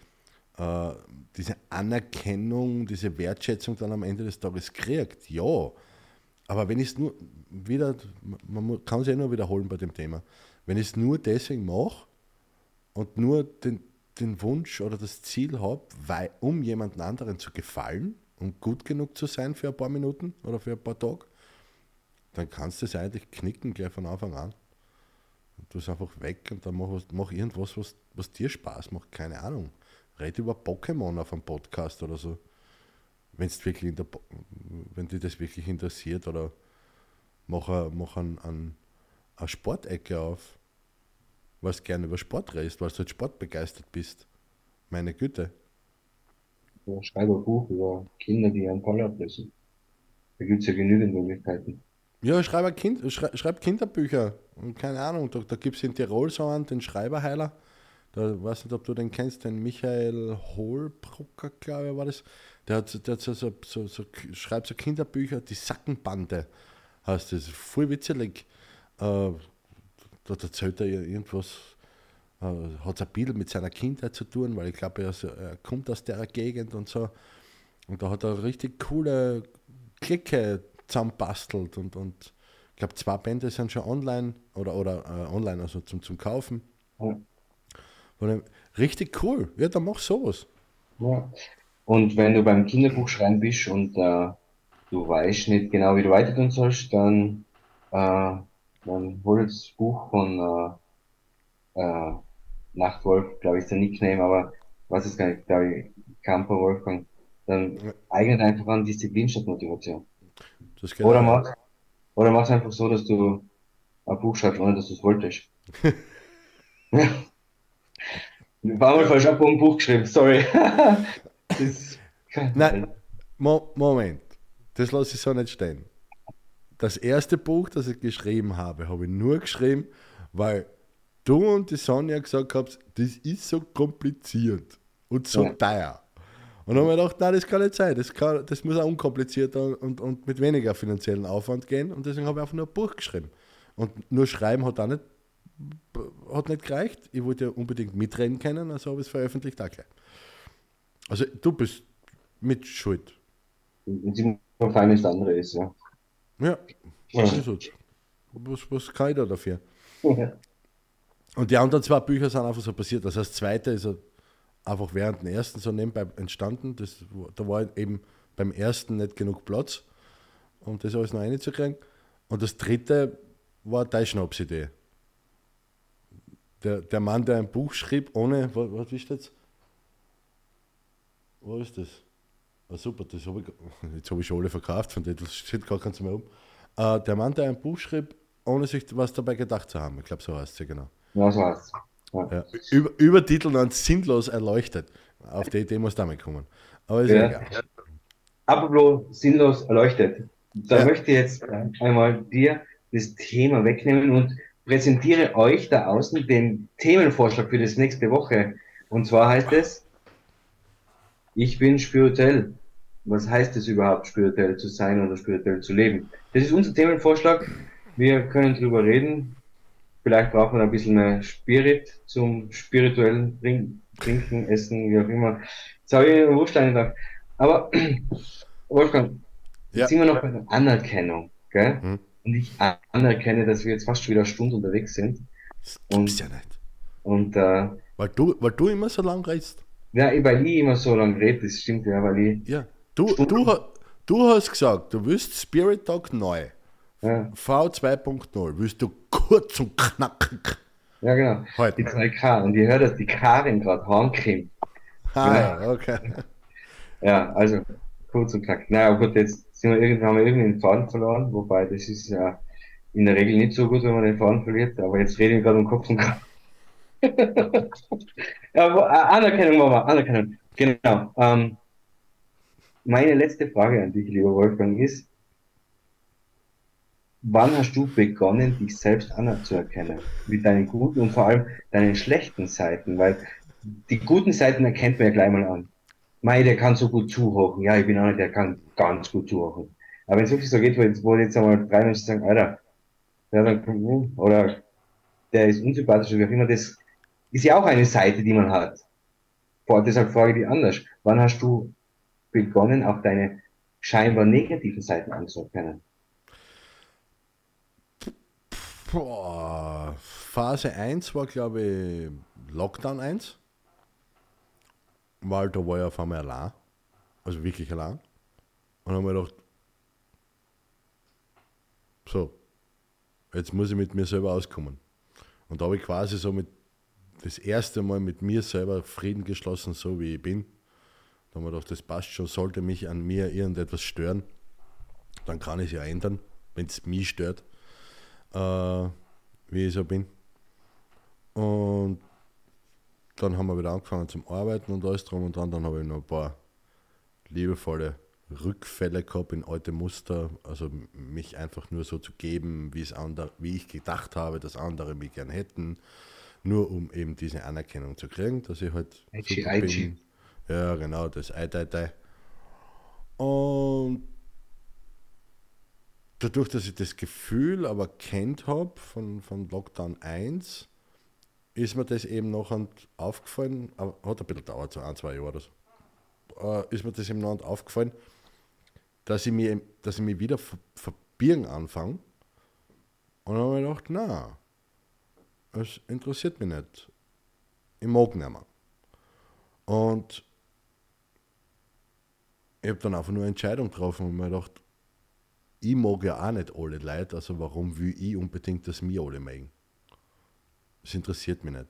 äh, diese Anerkennung, diese Wertschätzung dann am Ende des Tages kriegt. Ja, aber wenn ich es nur wieder, man kann es ja nur wiederholen bei dem Thema, wenn ich es nur deswegen mache und nur den, den Wunsch oder das Ziel habe, weil, um jemanden anderen zu gefallen und gut genug zu sein für ein paar Minuten oder für ein paar Tage, dann kannst du es eigentlich knicken gleich von Anfang an. Du bist einfach weg und dann mach, mach irgendwas, was, was dir Spaß macht. Keine Ahnung. Red über Pokémon auf einem Podcast oder so. Wenn's wirklich in der, wenn dich das wirklich interessiert oder mach, mach an, an eine Sportecke auf, du gerne über Sport redest, weil du halt sportbegeistert bist. Meine Güte. Ja, schreibe ein Buch über Kinder, die einen Poller ablösen. Da gibt es ja genügend Möglichkeiten. Ja, schreib, kind, schreib Kinderbücher. Und keine Ahnung, da, da gibt es in Tirol so einen, den Schreiberheiler. Da weiß nicht, ob du den kennst, den Michael Holbrucker, glaube ich, war das. Der, hat, der hat so, so, so, so, schreibt so Kinderbücher, die Sackenbande heißt das. Voll witzig. Äh, da erzählt er irgendwas, äh, hat ein bisschen mit seiner Kindheit zu tun, weil ich glaube, er, er, kommt aus der Gegend und so. Und da hat er richtig coole Clique zusammenbastelt und, und ich glaube, zwei Bände sind schon online oder, oder äh, online, also zum, zum Kaufen. Ja. Richtig cool. Ja, dann mach sowas. Ja. Und wenn du beim Kinderbuch schreiben bist und äh, du weißt nicht genau, wie du weiter tun sollst, dann, äh, dann hol das Buch von äh, äh, Nachtwolf, glaube ich, ist der Nickname, aber was ist gar nicht, glaube ich, Camper Wolfgang. Dann ja. eignet einfach an Disziplin statt Motivation. oder mach, oder mach's einfach so, dass du ein Buch schreibst, ohne dass du es wolltest. War mal falsch, ich habe ein Buch geschrieben, sorry. Nein, Mo Moment, das lasse ich so nicht stehen. Das erste Buch, das ich geschrieben habe, habe ich nur geschrieben, weil du und die Sonja gesagt habt, das ist so kompliziert und so ja. teuer. Und dann habe ich gedacht, nein, das kann nicht sein. Das, kann, das muss auch unkomplizierter und, und mit weniger finanziellen Aufwand gehen. Und deswegen habe ich einfach nur ein Buch geschrieben. Und nur schreiben hat auch nicht, hat nicht gereicht. Ich wollte ja unbedingt mitreden können, also habe ich es veröffentlicht auch gleich. Also du bist mit Schuld. Vor allem das andere ist, ja. Ja, was ist es? Was, was kann ich da dafür? Ja. Und die anderen zwei Bücher sind einfach so passiert. Das heißt, das zweite ist einfach während dem ersten so nebenbei entstanden. Das, da war eben beim ersten nicht genug Platz, um das alles noch reinzukriegen. Und das dritte war deine Schnapsidee. Der, der Mann, der ein Buch schrieb, ohne, was, was ist das? Wo ist das? Ah, super, das habe ich, jetzt habe ich schon alle verkauft, von dem steht gar keins mehr um. Äh, der Mann, der ein Buch schrieb, ohne sich was dabei gedacht zu haben. Ich glaube, so heißt es ja genau. Ja, so heißt es. Ja. Über, Übertitel dann sinnlos erleuchtet. Auf die Idee muss damit kommen. Aber ist ja. egal. Apropos sinnlos erleuchtet. Da ja. möchte ich jetzt einmal dir das Thema wegnehmen und präsentiere euch da außen den Themenvorschlag für das nächste Woche. Und zwar heißt es, ich bin spirituell. Was heißt es überhaupt, spirituell zu sein oder spirituell zu leben? Das ist unser Themenvorschlag. Wir können drüber reden. Vielleicht braucht man ein bisschen mehr Spirit zum spirituellen Trinken, Essen, wie auch immer. Jetzt habe ich Wurst drauf. Aber, Wolfgang, ja. jetzt sind wir noch bei der Anerkennung. Gell? Hm. Und ich anerkenne, dass wir jetzt fast schon wieder eine Stunde unterwegs sind. Das gibt's und, ja nicht. Und, äh, weil, du, weil du immer so lang reist. Ja, weil ich immer so lange rede, das stimmt ja, weil ich. Ja, du, du, du hast gesagt, du willst Spirit Talk neu. Ja. V2.0, willst du kurz und knackig. Ja, genau. Heute. Die 2K. Und ihr hört, dass die Karin gerade heimkommt. Ah, ja, okay. Ja, also kurz und knackig. Naja, gut, jetzt sind wir irgendwie, haben wir irgendwie den Faden verloren, wobei das ist ja in der Regel nicht so gut, wenn man den Faden verliert, aber jetzt reden wir gerade um Kopf und Kraft. äh, Anerkennung, Mama, Anerkennung. Genau. Ähm, meine letzte Frage an dich, lieber Wolfgang, ist, wann hast du begonnen, dich selbst anzuerkennen? Mit deinen guten und vor allem deinen schlechten Seiten? Weil die guten Seiten erkennt man ja gleich mal an. Mei, der kann so gut zuhören. Ja, ich bin einer, der kann ganz gut zuhören. Aber wenn es wirklich so geht, wo jetzt, einmal drei Menschen sagen, Alter, ja, dann, oder der ist unsympathisch wie auch immer, das ist ja auch eine Seite, die man hat. Boah, deshalb frage ich dich anders. Wann hast du begonnen, auch deine scheinbar negativen Seiten anzuerkennen? Boah, Phase 1 war, glaube ich, Lockdown 1. weil da war ich auf einmal allein. Also wirklich allein. Und dann habe ich gedacht, so, jetzt muss ich mit mir selber auskommen. Und da habe ich quasi so mit das erste Mal mit mir selber Frieden geschlossen, so wie ich bin. Da haben wir gedacht, das passt schon, sollte mich an mir irgendetwas stören, dann kann ich es ja ändern, wenn es mich stört, äh, wie ich so bin. Und dann haben wir wieder angefangen zum Arbeiten und alles drum und dran. Dann habe ich noch ein paar liebevolle Rückfälle gehabt in alte Muster, also mich einfach nur so zu geben, wie, es andere, wie ich gedacht habe, dass andere mich gern hätten, nur um eben diese Anerkennung zu kriegen, dass ich halt Aichi, Aichi. bin. Ja, genau, das Ei, Ei, Ei. Und dadurch, dass ich das Gefühl aber kennt habe von, von Lockdown 1, ist mir das eben noch aufgefallen, aber hat ein bisschen gedauert, so ein, zwei Jahre oder so, äh, ist mir das eben noch aufgefallen, dass ich mich, dass ich mich wieder verbieren anfange. Und dann habe ich gedacht, na, es interessiert mich nicht. Ich mag nicht mehr. Und ich habe dann einfach nur eine Entscheidung getroffen und mir gedacht, ich mag ja auch nicht alle Leute, also warum will ich unbedingt, dass mir alle mögen? Das interessiert mich nicht.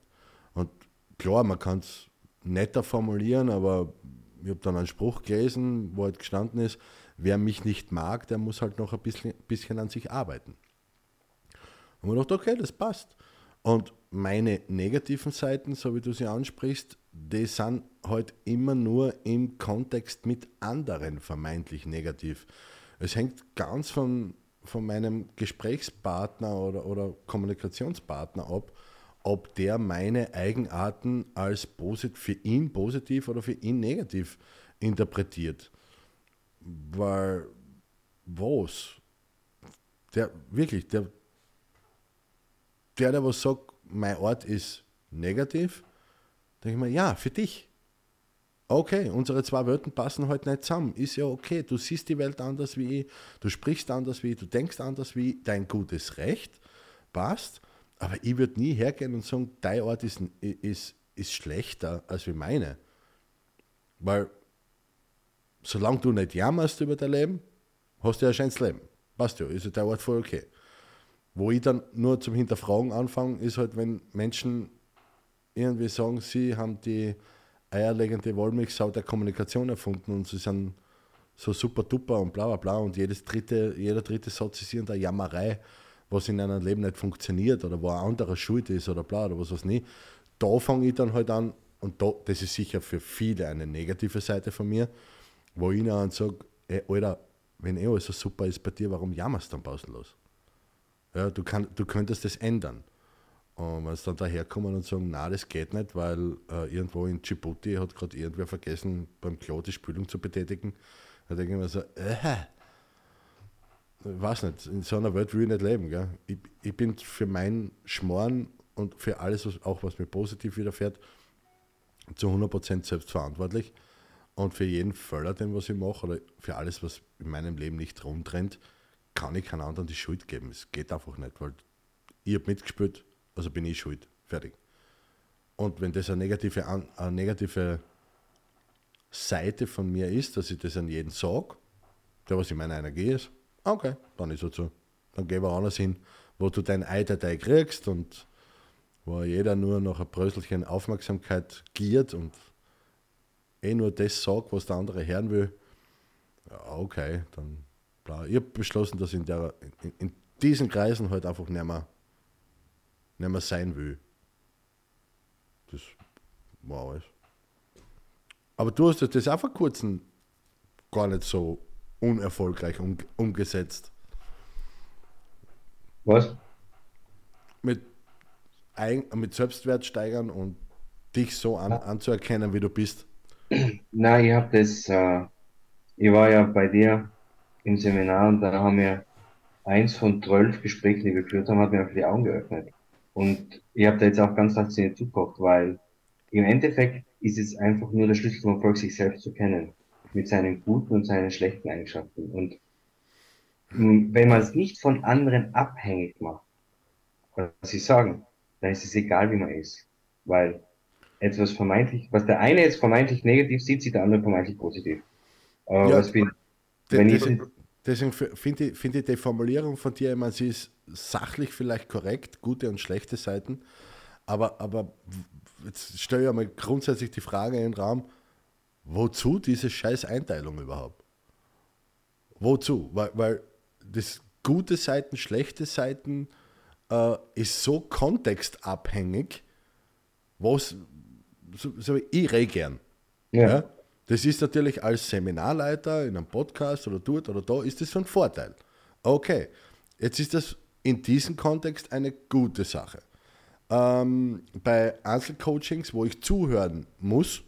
Und klar, man kann es netter formulieren, aber ich habe dann einen Spruch gelesen, wo halt gestanden ist, wer mich nicht mag, der muss halt noch ein bisschen, bisschen an sich arbeiten. Und man dachte, okay, das passt. Und meine negativen Seiten, so wie du sie ansprichst, die sind halt immer nur im Kontext mit anderen vermeintlich negativ. Es hängt ganz von, von meinem Gesprächspartner oder, oder Kommunikationspartner ab, ob der meine Eigenarten als posit für ihn positiv oder für ihn negativ interpretiert. Weil, was? Der, wirklich, der, der, der was sagt, mein Ort ist negativ, denke ich mir, ja, für dich. Okay, unsere zwei Wörter passen heute nicht zusammen. Ist ja okay. Du siehst die Welt anders wie ich, du sprichst anders wie ich, du denkst anders wie ich, dein gutes Recht passt. Aber ich würde nie hergehen und sagen, dein Ort ist, ist, ist schlechter als wie meine. Weil, solange du nicht jammerst über dein Leben, hast du ja ein schönes Leben. Passt ja, ist ja dein Ort voll okay. Wo ich dann nur zum Hinterfragen anfange, ist halt, wenn Menschen irgendwie sagen, sie haben die eierlegende Wollmilchsau der Kommunikation erfunden und sie sind so super duper und bla bla bla und jedes dritte, jeder dritte Satz ist irgendeine Jammerei was in einem Leben nicht funktioniert oder wo ein anderer schuld ist oder bla oder was weiß nicht. Da fange ich dann halt an, und da, das ist sicher für viele eine negative Seite von mir, wo ich dann sage, ey, Alter, wenn eh alles so super ist bei dir, warum jammerst du dann pausenlos? Ja, du, kann, du könntest das ändern. Und wenn sie dann daherkommen und sagen, na, das geht nicht, weil äh, irgendwo in Djibouti hat gerade irgendwer vergessen, beim Klo die Spülung zu betätigen, dann denke ich mir so, äh, weiß nicht, in so einer Welt will ich nicht leben. Gell? Ich, ich bin für meinen Schmoren und für alles, was, auch was mir positiv widerfährt, zu 100% selbst verantwortlich. Und für jeden Völler, den was ich mache, oder für alles, was in meinem Leben nicht rumtrennt, kann ich keinen anderen die Schuld geben. Es geht einfach nicht, weil ich habe mitgespielt, also bin ich schuld. Fertig. Und wenn das eine negative, eine negative Seite von mir ist, dass ich das an jeden sage, der was in meiner Energie ist, Okay, dann ist es so. Dann geh woanders hin, wo du dein Ei-Datei kriegst und wo jeder nur noch ein Bröselchen Aufmerksamkeit giert und eh nur das sagt, was der andere hören will. Ja, okay, dann bla. Ich habe beschlossen, dass ich in, der, in, in, diesen Kreisen halt einfach nicht mehr, nicht mehr sein will. Das war alles. Aber du hast das auch vor kurzem gar nicht so unerfolgreich um, umgesetzt. Was? Mit, ein, mit Selbstwert steigern und dich so an, anzuerkennen, wie du bist. Nein, ich habe das, äh, ich war ja bei dir im Seminar und da haben wir eins von zwölf Gesprächen, die wir geführt haben, hat mir einfach die Augen geöffnet. Und ich habe da jetzt auch ganz fasziniert zugeguckt, weil im Endeffekt ist es einfach nur der Schlüssel zum Erfolg, sich selbst zu kennen mit seinen guten und seinen schlechten Eigenschaften. Und wenn man es nicht von anderen abhängig macht, was sie sagen, dann ist es egal, wie man ist. Weil etwas vermeintlich, was der eine jetzt vermeintlich negativ sieht, sieht der andere vermeintlich positiv. Aber ja, was bin, wenn ich, deswegen finde ich, find ich die Formulierung von dir, ich meine, sie ist sachlich vielleicht korrekt, gute und schlechte Seiten, aber, aber jetzt stelle ich einmal grundsätzlich die Frage in den Raum, wozu diese scheiß Einteilung überhaupt? Wozu? Weil, weil das gute Seiten, schlechte Seiten äh, ist so kontextabhängig, was so, so ich rede gern. Ja. ja. Das ist natürlich als Seminarleiter in einem Podcast oder dort oder da, ist das ein Vorteil. Okay, jetzt ist das in diesem Kontext eine gute Sache. Ähm, bei Einzelcoachings, wo ich zuhören muss,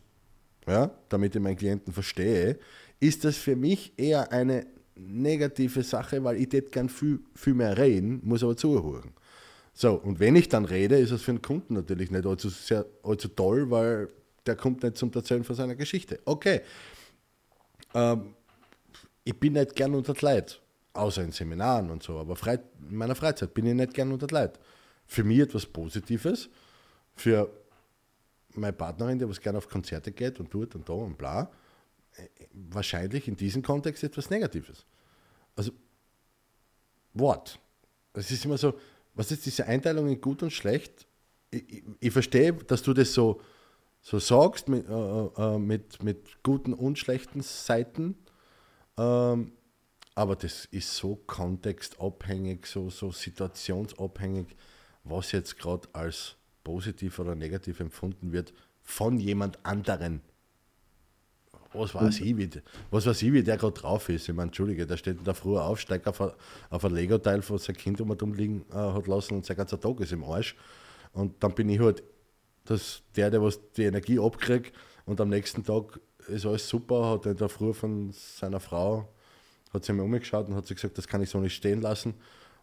ja, damit ich meinen Klienten verstehe, ist das für mich eher eine negative Sache, weil ich dort gern viel, viel mehr reden, muss aber zuhören. So, und wenn ich dann rede, ist es für den Kunden natürlich nicht allzu, sehr, allzu toll, weil der kommt nicht zum Erzählen von seiner Geschichte. Okay. Ähm, ich bin nicht gern unter Leid, außer in Seminaren und so, aber frei, in meiner Freizeit bin ich nicht gern unter Leid. Für mich etwas Positives, für meine Partnerin, die was gerne auf Konzerte geht und tut und da und bla, wahrscheinlich in diesem Kontext etwas Negatives. Also, what? Es ist immer so, was ist diese Einteilung in gut und schlecht? Ich, ich, ich verstehe, dass du das so, so sagst mit, äh, äh, mit, mit guten und schlechten Seiten, ähm, aber das ist so kontextabhängig, so, so situationsabhängig, was jetzt gerade als positiv oder negativ empfunden wird von jemand anderen was weiß ich, wie, was weiß ich, wie der gerade drauf ist. Ich meine, Entschuldige, der steht in der Früh auf, steigt auf ein, auf ein Lego-Teil, wo sein Kind um und liegen äh, hat lassen und sein ganzer Tag ist im Arsch. Und dann bin ich halt das, der, der was die Energie abkriegt und am nächsten Tag ist alles super, hat in der Früh von seiner Frau, hat sie mir umgeschaut und hat sie gesagt, das kann ich so nicht stehen lassen.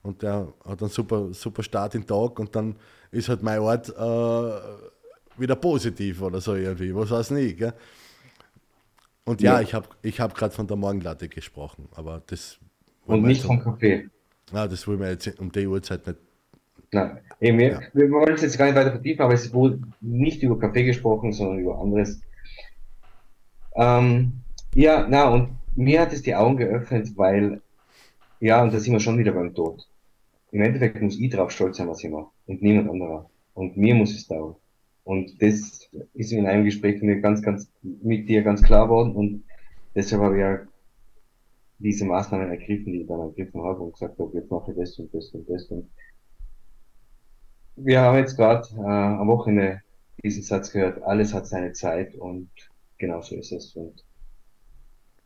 Und der hat einen super, super Start in den Tag und dann ist halt mein Ort äh, wieder positiv oder so irgendwie, was weiß ich, gell? Und ja, ja. ich habe ich hab gerade von der Morgenlatte gesprochen, aber das. Und nicht vom Kaffee. Ja, das wollen wir jetzt um die Uhrzeit nicht. Nein, eben, wir, ja. wir wollen es jetzt gar nicht weiter vertiefen, aber es wohl nicht über Kaffee gesprochen, sondern über anderes. Ähm, ja, na, und mir hat es die Augen geöffnet, weil, ja, und da sind wir schon wieder beim Tod. Im Endeffekt muss ich drauf stolz sein, was ich mache und niemand anderer. Und mir muss es dauern. Und das ist in einem Gespräch mir ganz, ganz mit dir ganz klar worden und deshalb habe ich ja diese Maßnahmen ergriffen, die ich dann ergriffen habe und gesagt habe, jetzt mache ich das und das und das. Und wir haben jetzt gerade äh, am Wochenende diesen Satz gehört, alles hat seine Zeit und genau so ist es. Und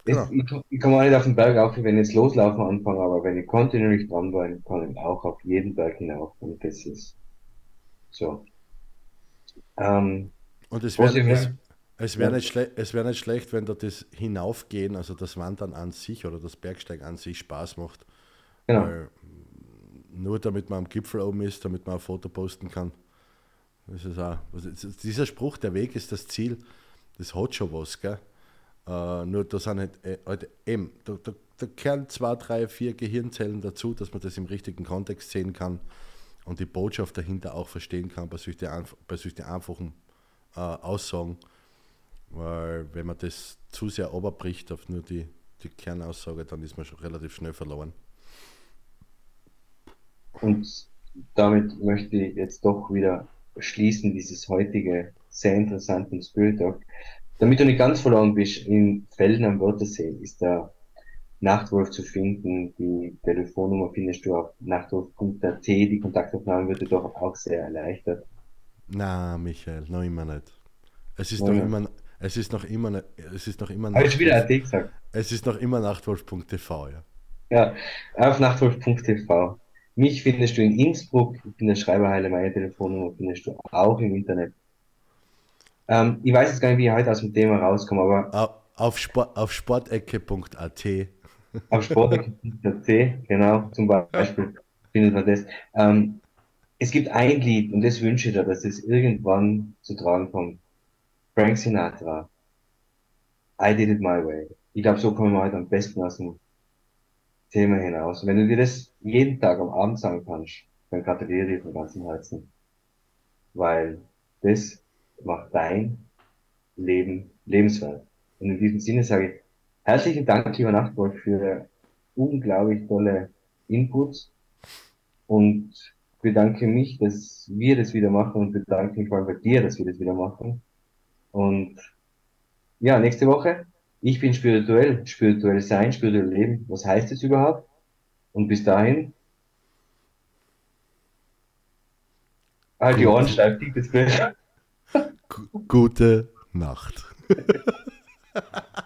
genau. ich, ich komme auch nicht auf den Berg auf, wenn ich jetzt loslaufen anfange, aber wenn ich kontinuierlich dran bin, kann ich auch auf jeden Berg hinauf und das ist so. Ähm, und es wäre es, es wär nicht, wär nicht schlecht, wenn da das Hinaufgehen, also das Wandern an sich oder das Bergsteigen an sich Spaß macht. Genau. Weil nur damit man am Gipfel oben ist, damit man ein Foto posten kann. Das ist auch, dieser Spruch, der Weg ist das Ziel, das hat schon was, gell? Uh, nur da sind halt, äh, halt eben, da, da, da kehren zwei, drei, vier Gehirnzellen dazu, dass man das im richtigen Kontext sehen kann und die Botschaft dahinter auch verstehen kann bei solchen, bei solchen einfachen äh, Aussagen. Weil wenn man das zu sehr oberbricht auf nur die, die Kernaussage, dann ist man schon relativ schnell verloren. Und damit möchte ich jetzt doch wieder schließen, dieses heutige sehr interessante Spirit Talk. Damit du nicht ganz verloren bist, in Felden am Wörthersee ist da Nachtwolf zu finden. Die Telefonnummer findest du auf nachtwolf.at. Die Kontaktaufnahme wird dir doch auch sehr erleichtert. Na, Michael, noch immer nicht. Es ist noch immer, es ist noch immer, es ist noch immer. Habe ich wieder AT gesagt? Es ist noch immer nachtwolf.tv, ja. Ja, auf nachtwolf.tv. Mich findest du in Innsbruck, ich bin der Schreiberheile, meine Telefonnummer findest du auch im Internet. Ähm, ich weiß jetzt gar nicht, wie ich heute aus dem Thema rauskomme, aber. Auf, auf, Sport, auf sportecke.at auf sportler.at, genau, zum Beispiel findet man das. Ähm, es gibt ein Lied, und das wünsche ich dir, dass es irgendwann zu tragen kommt. Frank Sinatra. I did it my way. Ich glaube, so kommen wir heute am besten aus dem Thema hinaus. wenn du dir das jeden Tag am Abend sagen kannst, dann gratuliere ich von ganzem Herzen. Weil das macht dein Leben lebenswert. Und in diesem Sinne sage ich herzlichen Dank, lieber Nachtwolf, für unglaublich tolle Inputs und bedanke mich, dass wir das wieder machen und bedanke mich vor allem bei dir, dass wir das wieder machen. Und ja, nächste Woche, ich bin spirituell, spirituell sein, spirituell leben. Was heißt es überhaupt? Und bis dahin, halt die Ohren steif, das Bild. Gute Nacht.